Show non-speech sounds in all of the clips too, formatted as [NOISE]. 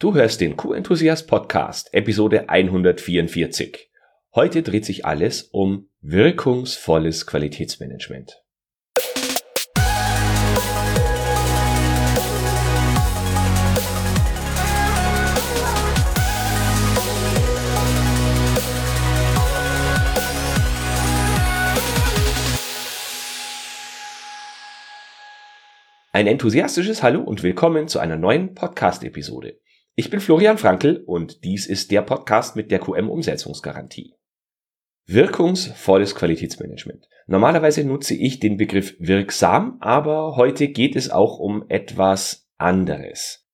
Du hörst den Q-Enthusiast Podcast, Episode 144. Heute dreht sich alles um wirkungsvolles Qualitätsmanagement. Ein enthusiastisches Hallo und willkommen zu einer neuen Podcast-Episode. Ich bin Florian Frankl und dies ist der Podcast mit der QM-Umsetzungsgarantie. Wirkungsvolles Qualitätsmanagement. Normalerweise nutze ich den Begriff wirksam, aber heute geht es auch um etwas anderes.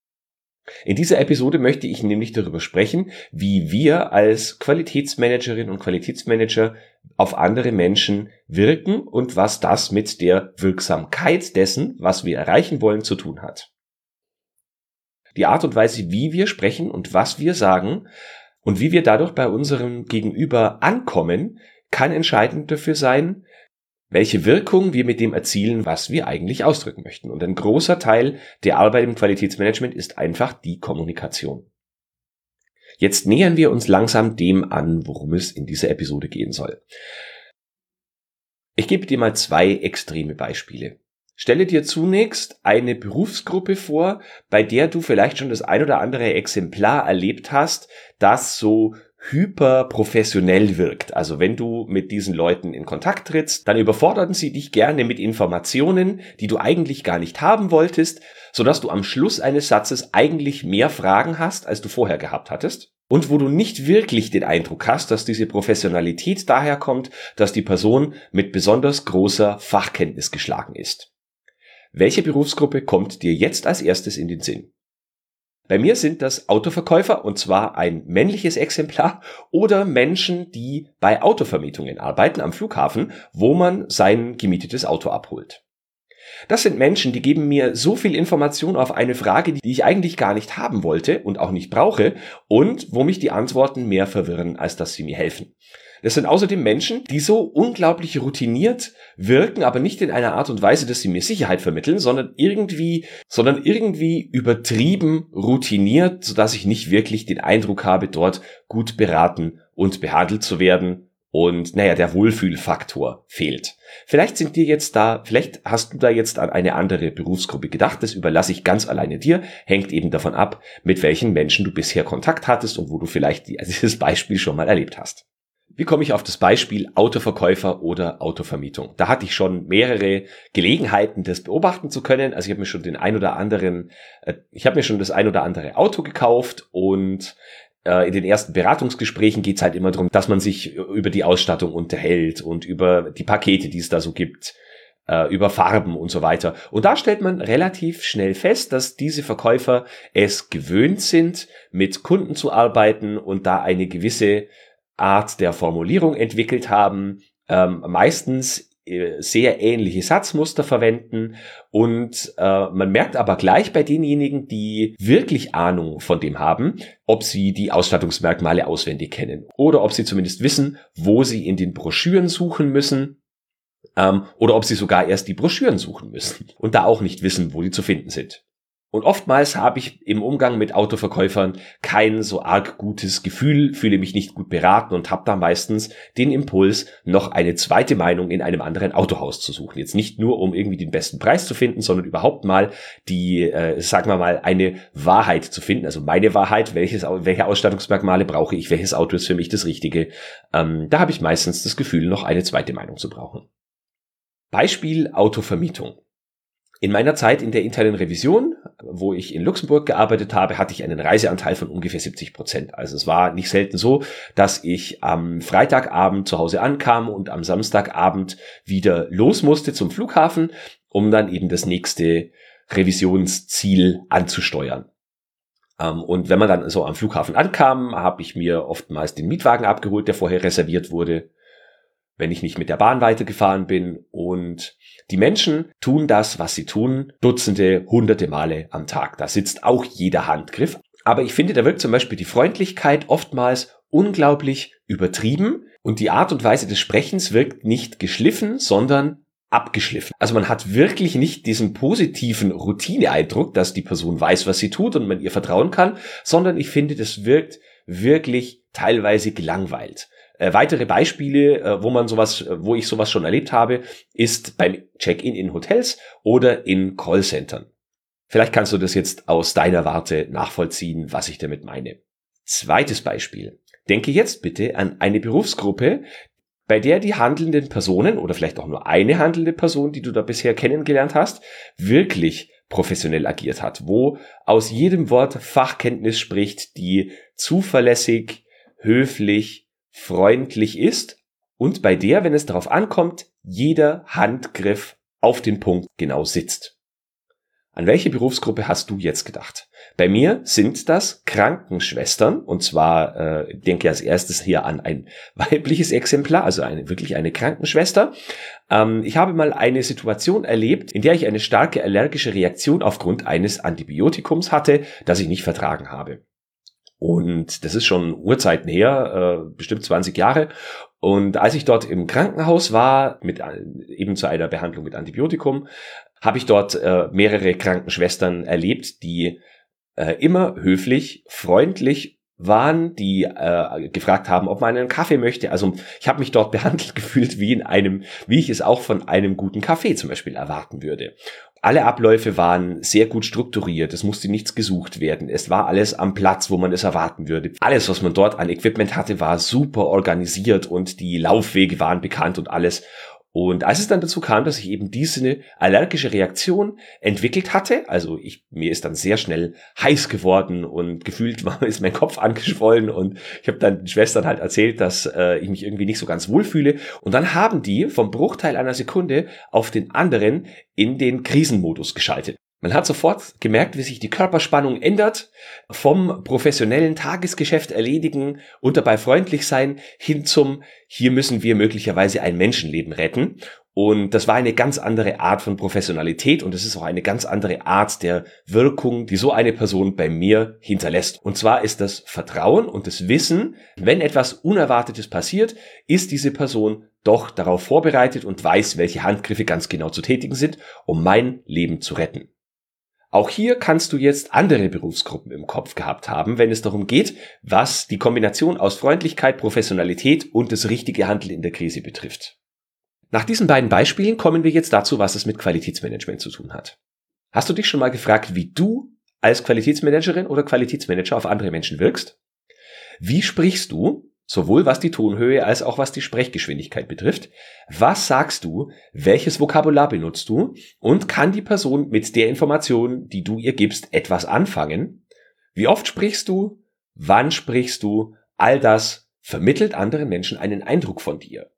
In dieser Episode möchte ich nämlich darüber sprechen, wie wir als Qualitätsmanagerin und Qualitätsmanager auf andere Menschen wirken und was das mit der Wirksamkeit dessen, was wir erreichen wollen, zu tun hat. Die Art und Weise, wie wir sprechen und was wir sagen und wie wir dadurch bei unserem Gegenüber ankommen, kann entscheidend dafür sein, welche Wirkung wir mit dem erzielen, was wir eigentlich ausdrücken möchten. Und ein großer Teil der Arbeit im Qualitätsmanagement ist einfach die Kommunikation. Jetzt nähern wir uns langsam dem an, worum es in dieser Episode gehen soll. Ich gebe dir mal zwei extreme Beispiele. Stelle dir zunächst eine Berufsgruppe vor, bei der du vielleicht schon das ein oder andere Exemplar erlebt hast, das so hyperprofessionell wirkt. Also wenn du mit diesen Leuten in Kontakt trittst, dann überfordern sie dich gerne mit Informationen, die du eigentlich gar nicht haben wolltest, sodass du am Schluss eines Satzes eigentlich mehr Fragen hast, als du vorher gehabt hattest. Und wo du nicht wirklich den Eindruck hast, dass diese Professionalität daherkommt, dass die Person mit besonders großer Fachkenntnis geschlagen ist. Welche Berufsgruppe kommt dir jetzt als erstes in den Sinn? Bei mir sind das Autoverkäufer und zwar ein männliches Exemplar oder Menschen, die bei Autovermietungen arbeiten am Flughafen, wo man sein gemietetes Auto abholt. Das sind Menschen, die geben mir so viel Information auf eine Frage, die ich eigentlich gar nicht haben wollte und auch nicht brauche und wo mich die Antworten mehr verwirren, als dass sie mir helfen. Das sind außerdem Menschen, die so unglaublich routiniert wirken, aber nicht in einer Art und Weise, dass sie mir Sicherheit vermitteln, sondern irgendwie, sondern irgendwie übertrieben routiniert, sodass ich nicht wirklich den Eindruck habe, dort gut beraten und behandelt zu werden. Und naja, der Wohlfühlfaktor fehlt. Vielleicht sind dir jetzt da, vielleicht hast du da jetzt an eine andere Berufsgruppe gedacht. Das überlasse ich ganz alleine dir. Hängt eben davon ab, mit welchen Menschen du bisher Kontakt hattest und wo du vielleicht [LAUGHS] dieses Beispiel schon mal erlebt hast. Wie komme ich auf das Beispiel Autoverkäufer oder Autovermietung? Da hatte ich schon mehrere Gelegenheiten, das beobachten zu können. Also ich habe mir schon den ein oder anderen, äh, ich habe mir schon das ein oder andere Auto gekauft und äh, in den ersten Beratungsgesprächen geht es halt immer darum, dass man sich über die Ausstattung unterhält und über die Pakete, die es da so gibt äh, über Farben und so weiter. Und da stellt man relativ schnell fest, dass diese Verkäufer es gewöhnt sind, mit Kunden zu arbeiten und da eine gewisse Art der Formulierung entwickelt haben, ähm, meistens äh, sehr ähnliche Satzmuster verwenden und äh, man merkt aber gleich bei denjenigen, die wirklich Ahnung von dem haben, ob sie die Ausstattungsmerkmale auswendig kennen oder ob sie zumindest wissen, wo sie in den Broschüren suchen müssen ähm, oder ob sie sogar erst die Broschüren suchen müssen und da auch nicht wissen, wo die zu finden sind. Und oftmals habe ich im Umgang mit Autoverkäufern kein so arg gutes Gefühl, fühle mich nicht gut beraten und habe da meistens den Impuls, noch eine zweite Meinung in einem anderen Autohaus zu suchen. Jetzt nicht nur, um irgendwie den besten Preis zu finden, sondern überhaupt mal die, äh, sagen wir mal, eine Wahrheit zu finden. Also meine Wahrheit, welches, welche Ausstattungsmerkmale brauche ich, welches Auto ist für mich das Richtige. Ähm, da habe ich meistens das Gefühl, noch eine zweite Meinung zu brauchen. Beispiel Autovermietung. In meiner Zeit in der internen Revision, wo ich in Luxemburg gearbeitet habe, hatte ich einen Reiseanteil von ungefähr 70 Prozent. Also es war nicht selten so, dass ich am Freitagabend zu Hause ankam und am Samstagabend wieder los musste zum Flughafen, um dann eben das nächste Revisionsziel anzusteuern. Ähm, und wenn man dann so am Flughafen ankam, habe ich mir oftmals den Mietwagen abgeholt, der vorher reserviert wurde wenn ich nicht mit der Bahn weitergefahren bin. Und die Menschen tun das, was sie tun, Dutzende, hunderte Male am Tag. Da sitzt auch jeder Handgriff. Aber ich finde, da wirkt zum Beispiel die Freundlichkeit oftmals unglaublich übertrieben und die Art und Weise des Sprechens wirkt nicht geschliffen, sondern abgeschliffen. Also man hat wirklich nicht diesen positiven Routineeindruck, dass die Person weiß, was sie tut und man ihr vertrauen kann, sondern ich finde, das wirkt wirklich teilweise gelangweilt. Äh, weitere Beispiele, äh, wo man sowas, äh, wo ich sowas schon erlebt habe, ist beim Check-in in Hotels oder in Callcentern. Vielleicht kannst du das jetzt aus deiner Warte nachvollziehen, was ich damit meine. Zweites Beispiel. Denke jetzt bitte an eine Berufsgruppe, bei der die handelnden Personen oder vielleicht auch nur eine handelnde Person, die du da bisher kennengelernt hast, wirklich professionell agiert hat, wo aus jedem Wort Fachkenntnis spricht, die zuverlässig, höflich, freundlich ist und bei der, wenn es darauf ankommt, jeder Handgriff auf den Punkt genau sitzt. An welche Berufsgruppe hast du jetzt gedacht? Bei mir sind das Krankenschwestern und zwar äh, denke als erstes hier an ein [LAUGHS] weibliches Exemplar, also eine wirklich eine Krankenschwester. Ähm, ich habe mal eine Situation erlebt, in der ich eine starke allergische Reaktion aufgrund eines Antibiotikums hatte, das ich nicht vertragen habe. Und das ist schon Urzeiten her, äh, bestimmt 20 Jahre. Und als ich dort im Krankenhaus war, mit eben zu einer Behandlung mit Antibiotikum, habe ich dort äh, mehrere Krankenschwestern erlebt, die äh, immer höflich, freundlich waren, die äh, gefragt haben, ob man einen Kaffee möchte. Also ich habe mich dort [LAUGHS] behandelt gefühlt wie in einem, wie ich es auch von einem guten Kaffee zum Beispiel erwarten würde. Alle Abläufe waren sehr gut strukturiert, es musste nichts gesucht werden, es war alles am Platz, wo man es erwarten würde. Alles, was man dort an Equipment hatte, war super organisiert und die Laufwege waren bekannt und alles. Und als es dann dazu kam, dass ich eben diese allergische Reaktion entwickelt hatte, also ich, mir ist dann sehr schnell heiß geworden und gefühlt war, ist mein Kopf angeschwollen und ich habe dann den Schwestern halt erzählt, dass äh, ich mich irgendwie nicht so ganz wohl fühle. Und dann haben die vom Bruchteil einer Sekunde auf den anderen in den Krisenmodus geschaltet. Man hat sofort gemerkt, wie sich die Körperspannung ändert, vom professionellen Tagesgeschäft erledigen und dabei freundlich sein hin zum, hier müssen wir möglicherweise ein Menschenleben retten. Und das war eine ganz andere Art von Professionalität und es ist auch eine ganz andere Art der Wirkung, die so eine Person bei mir hinterlässt. Und zwar ist das Vertrauen und das Wissen, wenn etwas Unerwartetes passiert, ist diese Person doch darauf vorbereitet und weiß, welche Handgriffe ganz genau zu tätigen sind, um mein Leben zu retten. Auch hier kannst du jetzt andere Berufsgruppen im Kopf gehabt haben, wenn es darum geht, was die Kombination aus Freundlichkeit, Professionalität und das richtige Handeln in der Krise betrifft. Nach diesen beiden Beispielen kommen wir jetzt dazu, was es mit Qualitätsmanagement zu tun hat. Hast du dich schon mal gefragt, wie du als Qualitätsmanagerin oder Qualitätsmanager auf andere Menschen wirkst? Wie sprichst du, sowohl was die Tonhöhe als auch was die Sprechgeschwindigkeit betrifft. Was sagst du? Welches Vokabular benutzt du? Und kann die Person mit der Information, die du ihr gibst, etwas anfangen? Wie oft sprichst du? Wann sprichst du? All das vermittelt anderen Menschen einen Eindruck von dir.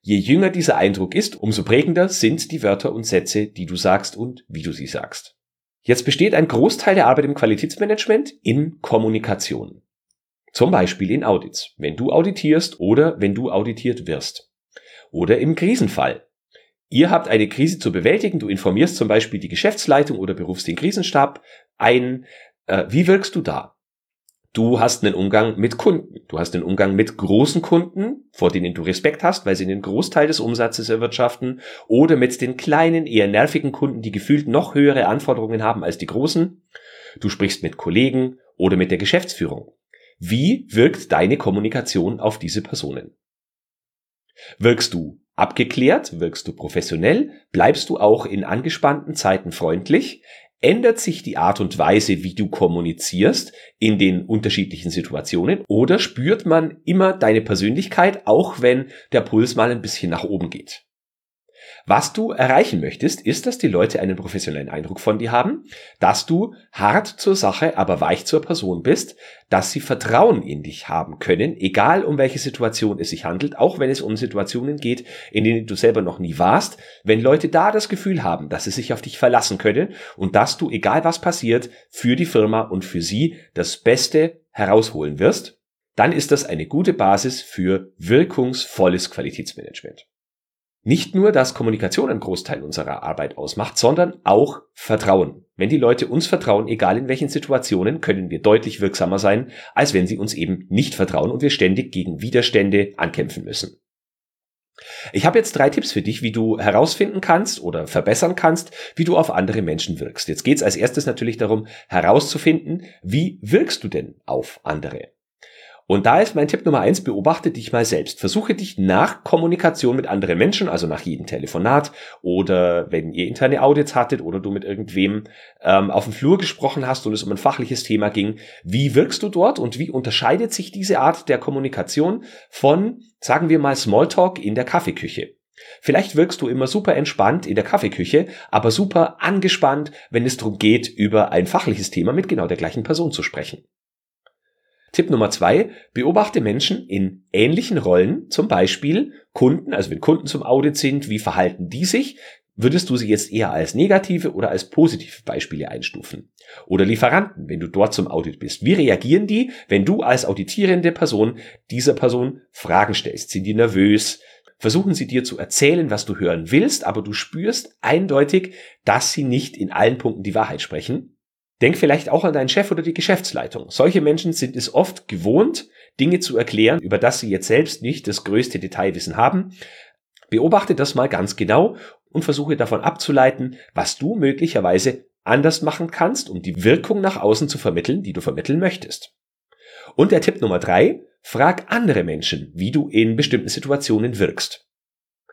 Je jünger dieser Eindruck ist, umso prägender sind die Wörter und Sätze, die du sagst und wie du sie sagst. Jetzt besteht ein Großteil der Arbeit im Qualitätsmanagement in Kommunikation. Zum Beispiel in Audits, wenn du auditierst oder wenn du auditiert wirst. Oder im Krisenfall. Ihr habt eine Krise zu bewältigen, du informierst zum Beispiel die Geschäftsleitung oder berufst den Krisenstab ein. Äh, wie wirkst du da? Du hast einen Umgang mit Kunden. Du hast einen Umgang mit großen Kunden, vor denen du Respekt hast, weil sie einen Großteil des Umsatzes erwirtschaften. Oder mit den kleinen, eher nervigen Kunden, die gefühlt noch höhere Anforderungen haben als die großen. Du sprichst mit Kollegen oder mit der Geschäftsführung. Wie wirkt deine Kommunikation auf diese Personen? Wirkst du abgeklärt? Wirkst du professionell? Bleibst du auch in angespannten Zeiten freundlich? Ändert sich die Art und Weise, wie du kommunizierst in den unterschiedlichen Situationen? Oder spürt man immer deine Persönlichkeit, auch wenn der Puls mal ein bisschen nach oben geht? Was du erreichen möchtest, ist, dass die Leute einen professionellen Eindruck von dir haben, dass du hart zur Sache, aber weich zur Person bist, dass sie Vertrauen in dich haben können, egal um welche Situation es sich handelt, auch wenn es um Situationen geht, in denen du selber noch nie warst, wenn Leute da das Gefühl haben, dass sie sich auf dich verlassen können und dass du, egal was passiert, für die Firma und für sie das Beste herausholen wirst, dann ist das eine gute Basis für wirkungsvolles Qualitätsmanagement nicht nur, dass Kommunikation einen Großteil unserer Arbeit ausmacht, sondern auch Vertrauen. Wenn die Leute uns vertrauen, egal in welchen Situationen, können wir deutlich wirksamer sein, als wenn sie uns eben nicht vertrauen und wir ständig gegen Widerstände ankämpfen müssen. Ich habe jetzt drei Tipps für dich, wie du herausfinden kannst oder verbessern kannst, wie du auf andere Menschen wirkst. Jetzt geht es als erstes natürlich darum, herauszufinden, wie wirkst du denn auf andere. Und da ist mein Tipp Nummer eins, beobachte dich mal selbst. Versuche dich nach Kommunikation mit anderen Menschen, also nach jedem Telefonat oder wenn ihr interne Audits hattet oder du mit irgendwem ähm, auf dem Flur gesprochen hast und es um ein fachliches Thema ging, wie wirkst du dort und wie unterscheidet sich diese Art der Kommunikation von, sagen wir mal, Smalltalk in der Kaffeeküche? Vielleicht wirkst du immer super entspannt in der Kaffeeküche, aber super angespannt, wenn es darum geht, über ein fachliches Thema mit genau der gleichen Person zu sprechen. Tipp Nummer zwei, beobachte Menschen in ähnlichen Rollen, zum Beispiel Kunden, also wenn Kunden zum Audit sind, wie verhalten die sich? Würdest du sie jetzt eher als negative oder als positive Beispiele einstufen? Oder Lieferanten, wenn du dort zum Audit bist. Wie reagieren die, wenn du als auditierende Person dieser Person Fragen stellst? Sind die nervös? Versuchen sie dir zu erzählen, was du hören willst, aber du spürst eindeutig, dass sie nicht in allen Punkten die Wahrheit sprechen? Denk vielleicht auch an deinen Chef oder die Geschäftsleitung. Solche Menschen sind es oft gewohnt, Dinge zu erklären, über das sie jetzt selbst nicht das größte Detailwissen haben. Beobachte das mal ganz genau und versuche davon abzuleiten, was du möglicherweise anders machen kannst, um die Wirkung nach außen zu vermitteln, die du vermitteln möchtest. Und der Tipp Nummer drei, frag andere Menschen, wie du in bestimmten Situationen wirkst.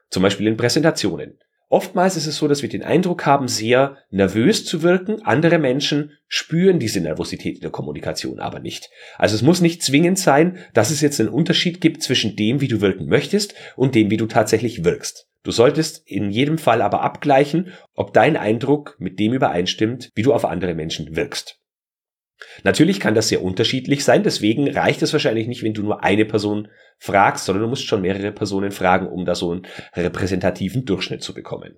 Zum Beispiel in Präsentationen. Oftmals ist es so, dass wir den Eindruck haben, sehr nervös zu wirken. Andere Menschen spüren diese Nervosität in der Kommunikation aber nicht. Also es muss nicht zwingend sein, dass es jetzt einen Unterschied gibt zwischen dem, wie du wirken möchtest und dem, wie du tatsächlich wirkst. Du solltest in jedem Fall aber abgleichen, ob dein Eindruck mit dem übereinstimmt, wie du auf andere Menschen wirkst. Natürlich kann das sehr unterschiedlich sein, deswegen reicht es wahrscheinlich nicht, wenn du nur eine Person fragst, sondern du musst schon mehrere Personen fragen, um da so einen repräsentativen Durchschnitt zu bekommen.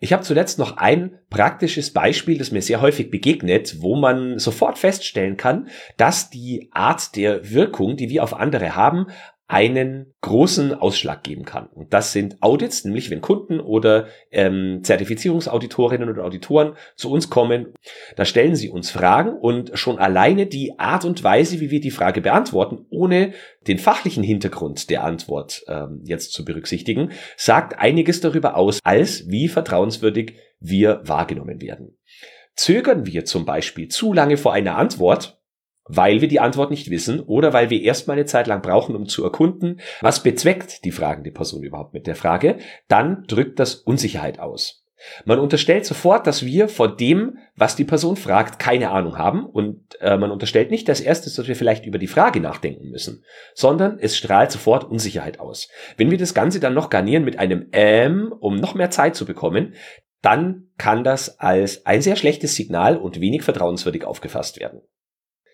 Ich habe zuletzt noch ein praktisches Beispiel, das mir sehr häufig begegnet, wo man sofort feststellen kann, dass die Art der Wirkung, die wir auf andere haben, einen großen Ausschlag geben kann. Und das sind Audits, nämlich wenn Kunden oder ähm, Zertifizierungsauditorinnen oder Auditoren zu uns kommen, da stellen sie uns Fragen und schon alleine die Art und Weise, wie wir die Frage beantworten, ohne den fachlichen Hintergrund der Antwort ähm, jetzt zu berücksichtigen, sagt einiges darüber aus, als wie vertrauenswürdig wir wahrgenommen werden. Zögern wir zum Beispiel zu lange vor einer Antwort, weil wir die Antwort nicht wissen oder weil wir erstmal eine Zeit lang brauchen, um zu erkunden, was bezweckt die fragende Person überhaupt mit der Frage, dann drückt das Unsicherheit aus. Man unterstellt sofort, dass wir vor dem, was die Person fragt, keine Ahnung haben und äh, man unterstellt nicht als erstes, dass wir vielleicht über die Frage nachdenken müssen, sondern es strahlt sofort Unsicherheit aus. Wenn wir das Ganze dann noch garnieren mit einem Ähm, um noch mehr Zeit zu bekommen, dann kann das als ein sehr schlechtes Signal und wenig vertrauenswürdig aufgefasst werden.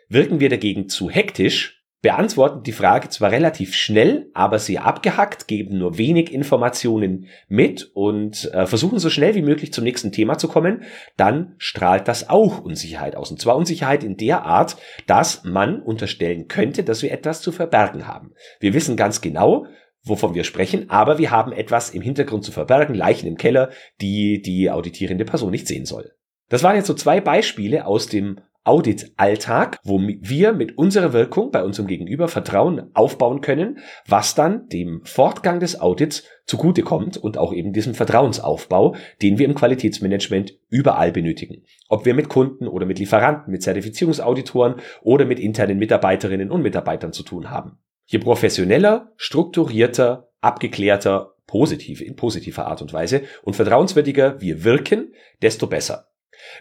Wirken wir dagegen zu hektisch, beantworten die Frage zwar relativ schnell, aber sehr abgehackt, geben nur wenig Informationen mit und äh, versuchen so schnell wie möglich zum nächsten Thema zu kommen, dann strahlt das auch Unsicherheit aus. Und zwar Unsicherheit in der Art, dass man unterstellen könnte, dass wir etwas zu verbergen haben. Wir wissen ganz genau, wovon wir sprechen, aber wir haben etwas im Hintergrund zu verbergen, Leichen im Keller, die die auditierende Person nicht sehen soll. Das waren jetzt so zwei Beispiele aus dem Audit-Alltag, wo wir mit unserer Wirkung bei unserem Gegenüber Vertrauen aufbauen können, was dann dem Fortgang des Audits zugutekommt und auch eben diesem Vertrauensaufbau, den wir im Qualitätsmanagement überall benötigen. Ob wir mit Kunden oder mit Lieferanten, mit Zertifizierungsauditoren oder mit internen Mitarbeiterinnen und Mitarbeitern zu tun haben. Je professioneller, strukturierter, abgeklärter, positiv, in positiver Art und Weise und vertrauenswürdiger wir wirken, desto besser.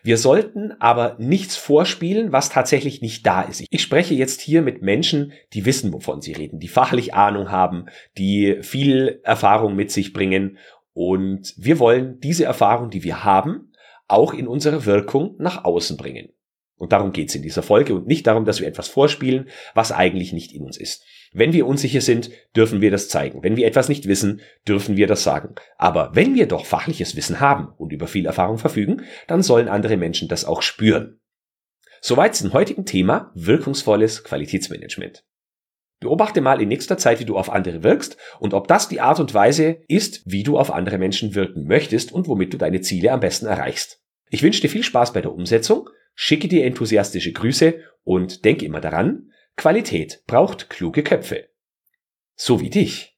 Wir sollten aber nichts vorspielen, was tatsächlich nicht da ist. Ich spreche jetzt hier mit Menschen, die wissen, wovon sie reden, die fachlich Ahnung haben, die viel Erfahrung mit sich bringen. Und wir wollen diese Erfahrung, die wir haben, auch in unsere Wirkung nach außen bringen. Und darum geht's in dieser Folge und nicht darum, dass wir etwas vorspielen, was eigentlich nicht in uns ist. Wenn wir unsicher sind, dürfen wir das zeigen. Wenn wir etwas nicht wissen, dürfen wir das sagen. Aber wenn wir doch fachliches Wissen haben und über viel Erfahrung verfügen, dann sollen andere Menschen das auch spüren. Soweit zum heutigen Thema wirkungsvolles Qualitätsmanagement. Beobachte mal in nächster Zeit, wie du auf andere wirkst und ob das die Art und Weise ist, wie du auf andere Menschen wirken möchtest und womit du deine Ziele am besten erreichst. Ich wünsche dir viel Spaß bei der Umsetzung, schicke dir enthusiastische Grüße und denke immer daran, Qualität braucht kluge Köpfe. So wie dich.